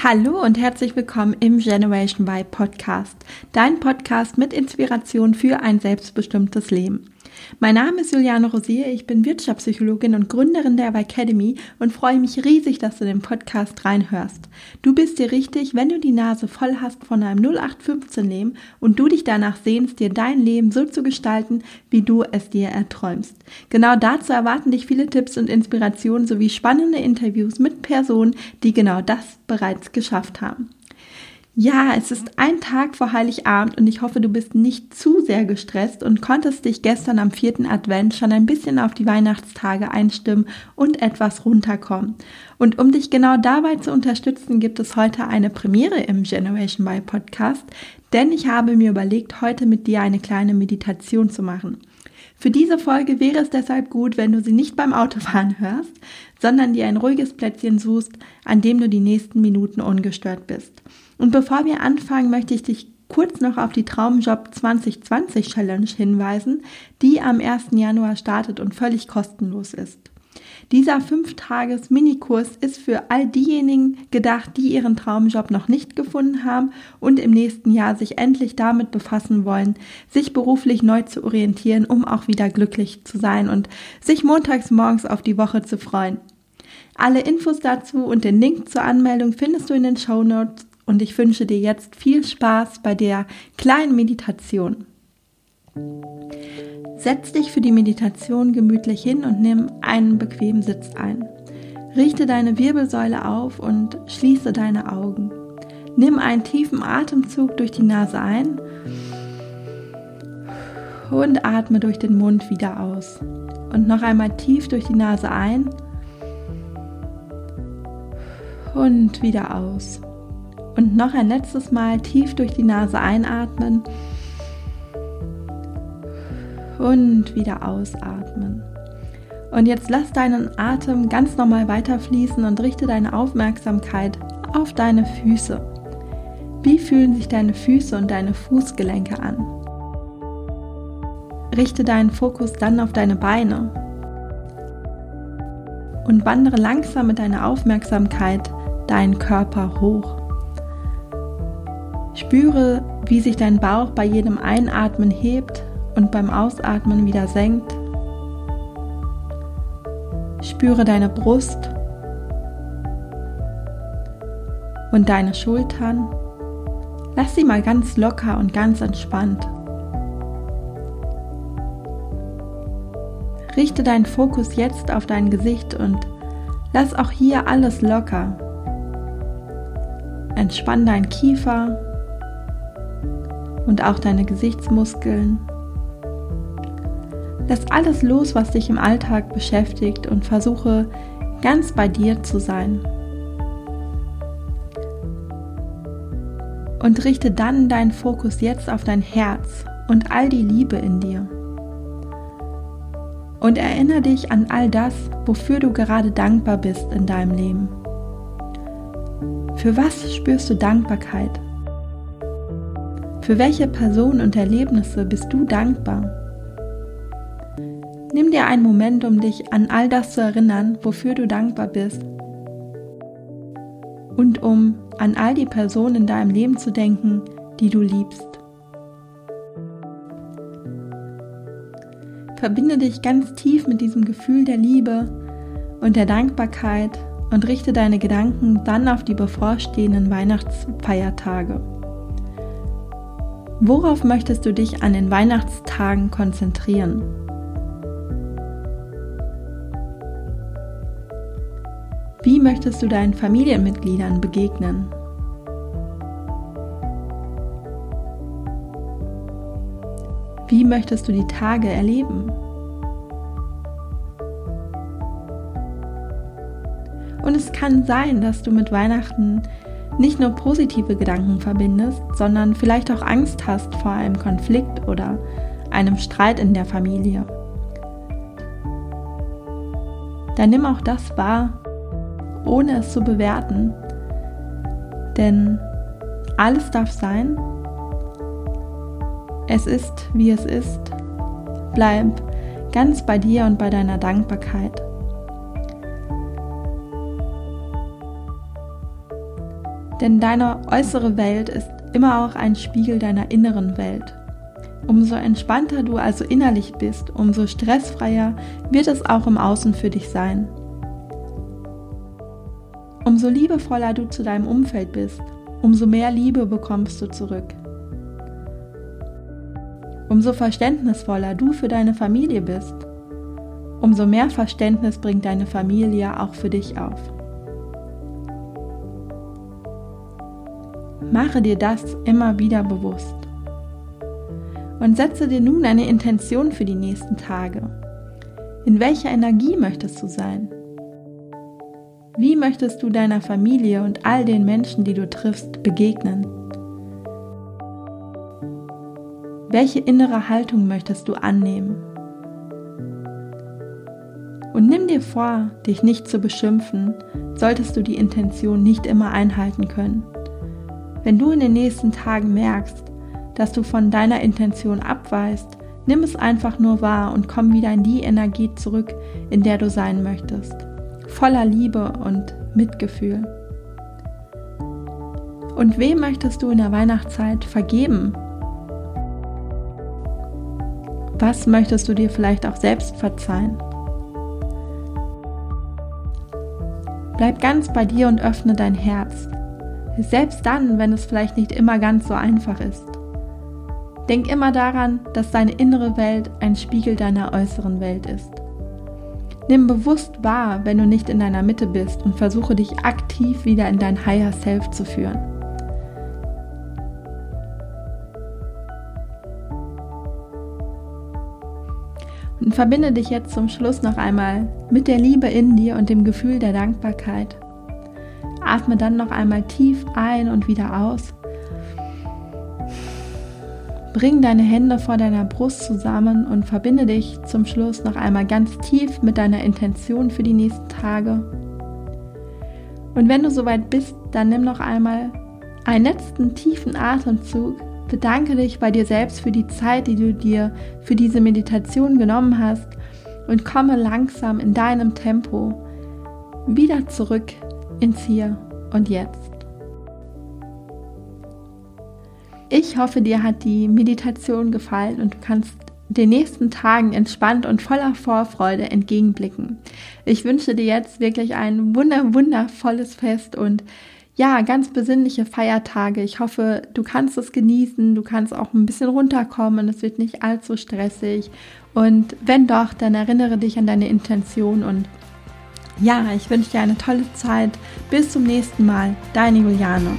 Hallo und herzlich willkommen im Generation Y Podcast, dein Podcast mit Inspiration für ein selbstbestimmtes Leben. Mein Name ist Juliane Rosier, ich bin Wirtschaftspsychologin und Gründerin der Academy und freue mich riesig, dass du den Podcast reinhörst. Du bist dir richtig, wenn du die Nase voll hast von einem 0815 Leben und du dich danach sehnst, dir dein Leben so zu gestalten, wie du es dir erträumst. Genau dazu erwarten dich viele Tipps und Inspirationen sowie spannende Interviews mit Personen, die genau das bereits geschafft haben. Ja, es ist ein Tag vor Heiligabend und ich hoffe, du bist nicht zu sehr gestresst und konntest dich gestern am vierten Advent schon ein bisschen auf die Weihnachtstage einstimmen und etwas runterkommen. Und um dich genau dabei zu unterstützen, gibt es heute eine Premiere im Generation Y Podcast, denn ich habe mir überlegt, heute mit dir eine kleine Meditation zu machen. Für diese Folge wäre es deshalb gut, wenn du sie nicht beim Autofahren hörst, sondern dir ein ruhiges Plätzchen suchst, an dem du die nächsten Minuten ungestört bist. Und bevor wir anfangen, möchte ich dich kurz noch auf die Traumjob 2020 Challenge hinweisen, die am 1. Januar startet und völlig kostenlos ist. Dieser 5-Tages-Minikurs ist für all diejenigen gedacht, die ihren Traumjob noch nicht gefunden haben und im nächsten Jahr sich endlich damit befassen wollen, sich beruflich neu zu orientieren, um auch wieder glücklich zu sein und sich montags morgens auf die Woche zu freuen. Alle Infos dazu und den Link zur Anmeldung findest du in den Show Notes und ich wünsche dir jetzt viel Spaß bei der kleinen Meditation. Setz dich für die Meditation gemütlich hin und nimm einen bequemen Sitz ein. Richte deine Wirbelsäule auf und schließe deine Augen. Nimm einen tiefen Atemzug durch die Nase ein und atme durch den Mund wieder aus. Und noch einmal tief durch die Nase ein und wieder aus. Und noch ein letztes Mal tief durch die Nase einatmen und wieder ausatmen. Und jetzt lass deinen Atem ganz normal weiterfließen und richte deine Aufmerksamkeit auf deine Füße. Wie fühlen sich deine Füße und deine Fußgelenke an? Richte deinen Fokus dann auf deine Beine und wandere langsam mit deiner Aufmerksamkeit deinen Körper hoch. Spüre, wie sich dein Bauch bei jedem Einatmen hebt und beim Ausatmen wieder senkt. Spüre deine Brust und deine Schultern. Lass sie mal ganz locker und ganz entspannt. Richte deinen Fokus jetzt auf dein Gesicht und lass auch hier alles locker. Entspann deinen Kiefer, und auch deine Gesichtsmuskeln. Lass alles los, was dich im Alltag beschäftigt und versuche ganz bei dir zu sein. Und richte dann deinen Fokus jetzt auf dein Herz und all die Liebe in dir. Und erinnere dich an all das, wofür du gerade dankbar bist in deinem Leben. Für was spürst du Dankbarkeit? Für welche Person und Erlebnisse bist du dankbar? Nimm dir einen Moment, um dich an all das zu erinnern, wofür du dankbar bist. Und um an all die Personen in deinem Leben zu denken, die du liebst. Verbinde dich ganz tief mit diesem Gefühl der Liebe und der Dankbarkeit und richte deine Gedanken dann auf die bevorstehenden Weihnachtsfeiertage. Worauf möchtest du dich an den Weihnachtstagen konzentrieren? Wie möchtest du deinen Familienmitgliedern begegnen? Wie möchtest du die Tage erleben? Und es kann sein, dass du mit Weihnachten nicht nur positive Gedanken verbindest, sondern vielleicht auch Angst hast vor einem Konflikt oder einem Streit in der Familie. Dann nimm auch das wahr, ohne es zu bewerten, denn alles darf sein. Es ist, wie es ist. Bleib ganz bei dir und bei deiner Dankbarkeit. Denn deine äußere Welt ist immer auch ein Spiegel deiner inneren Welt. Umso entspannter du also innerlich bist, umso stressfreier wird es auch im Außen für dich sein. Umso liebevoller du zu deinem Umfeld bist, umso mehr Liebe bekommst du zurück. Umso verständnisvoller du für deine Familie bist, umso mehr Verständnis bringt deine Familie auch für dich auf. Mache dir das immer wieder bewusst. Und setze dir nun eine Intention für die nächsten Tage. In welcher Energie möchtest du sein? Wie möchtest du deiner Familie und all den Menschen, die du triffst, begegnen? Welche innere Haltung möchtest du annehmen? Und nimm dir vor, dich nicht zu beschimpfen, solltest du die Intention nicht immer einhalten können. Wenn du in den nächsten Tagen merkst, dass du von deiner Intention abweist, nimm es einfach nur wahr und komm wieder in die Energie zurück, in der du sein möchtest. Voller Liebe und Mitgefühl. Und wem möchtest du in der Weihnachtszeit vergeben? Was möchtest du dir vielleicht auch selbst verzeihen? Bleib ganz bei dir und öffne dein Herz. Selbst dann, wenn es vielleicht nicht immer ganz so einfach ist. Denk immer daran, dass deine innere Welt ein Spiegel deiner äußeren Welt ist. Nimm bewusst wahr, wenn du nicht in deiner Mitte bist und versuche dich aktiv wieder in dein Higher Self zu führen. Und verbinde dich jetzt zum Schluss noch einmal mit der Liebe in dir und dem Gefühl der Dankbarkeit. Atme dann noch einmal tief ein und wieder aus. Bring deine Hände vor deiner Brust zusammen und verbinde dich zum Schluss noch einmal ganz tief mit deiner Intention für die nächsten Tage. Und wenn du soweit bist, dann nimm noch einmal einen letzten tiefen Atemzug. Bedanke dich bei dir selbst für die Zeit, die du dir für diese Meditation genommen hast und komme langsam in deinem Tempo wieder zurück ins Hier und Jetzt. Ich hoffe, dir hat die Meditation gefallen und du kannst den nächsten Tagen entspannt und voller Vorfreude entgegenblicken. Ich wünsche dir jetzt wirklich ein wunder wundervolles Fest und ja, ganz besinnliche Feiertage. Ich hoffe, du kannst es genießen, du kannst auch ein bisschen runterkommen, es wird nicht allzu stressig. Und wenn doch, dann erinnere dich an deine Intention und ja, ich wünsche dir eine tolle Zeit. Bis zum nächsten Mal. Deine Juliane.